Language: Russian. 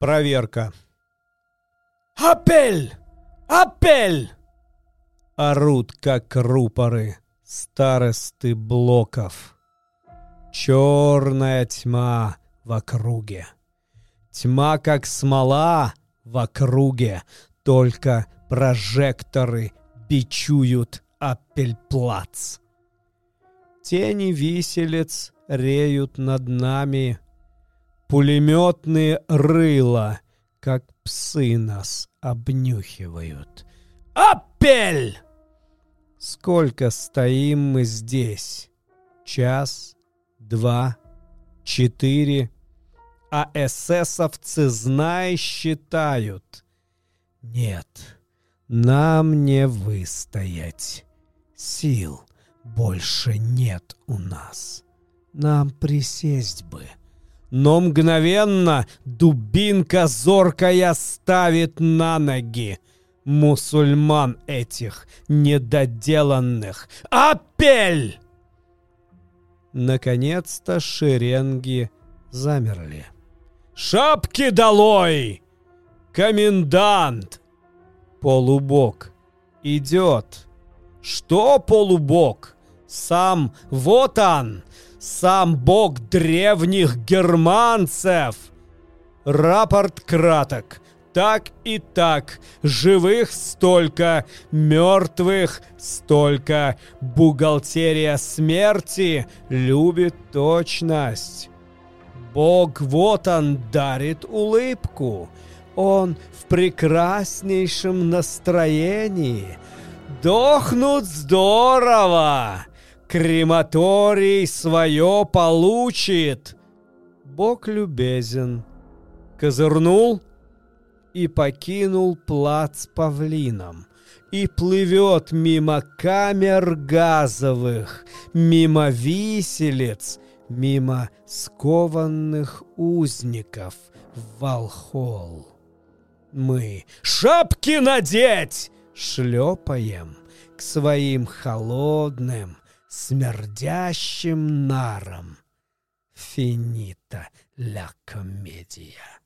Проверка. «Апель! Апель!» Орут, как рупоры, старосты блоков. Черная тьма в округе. Тьма, как смола в округе, только прожекторы бичуют Апельплац. Тени виселец реют над нами, Пулеметные рыла, как псы нас обнюхивают. Апель! Сколько стоим мы здесь? Час, два, четыре. А эсэсовцы, знай, считают. Нет, нам не выстоять. Сил больше нет у нас. Нам присесть бы. Но мгновенно дубинка зоркая ставит на ноги мусульман этих недоделанных. Апель! Наконец-то шеренги замерли. «Шапки долой! Комендант!» Полубок идет. Что полубок? Сам вот он, сам бог древних германцев. Рапорт краток. Так и так. Живых столько, мертвых столько. Бухгалтерия смерти любит точность. Бог вот он дарит улыбку. Он в прекраснейшем настроении. Дохнут здорово. Крематорий свое получит. Бог любезен. Козырнул и покинул плац павлином. И плывет мимо камер газовых, мимо виселиц, мимо скованных узников в Волхол. Мы шапки надеть шлепаем к своим холодным, смердящим нарам. Финита ля комедия.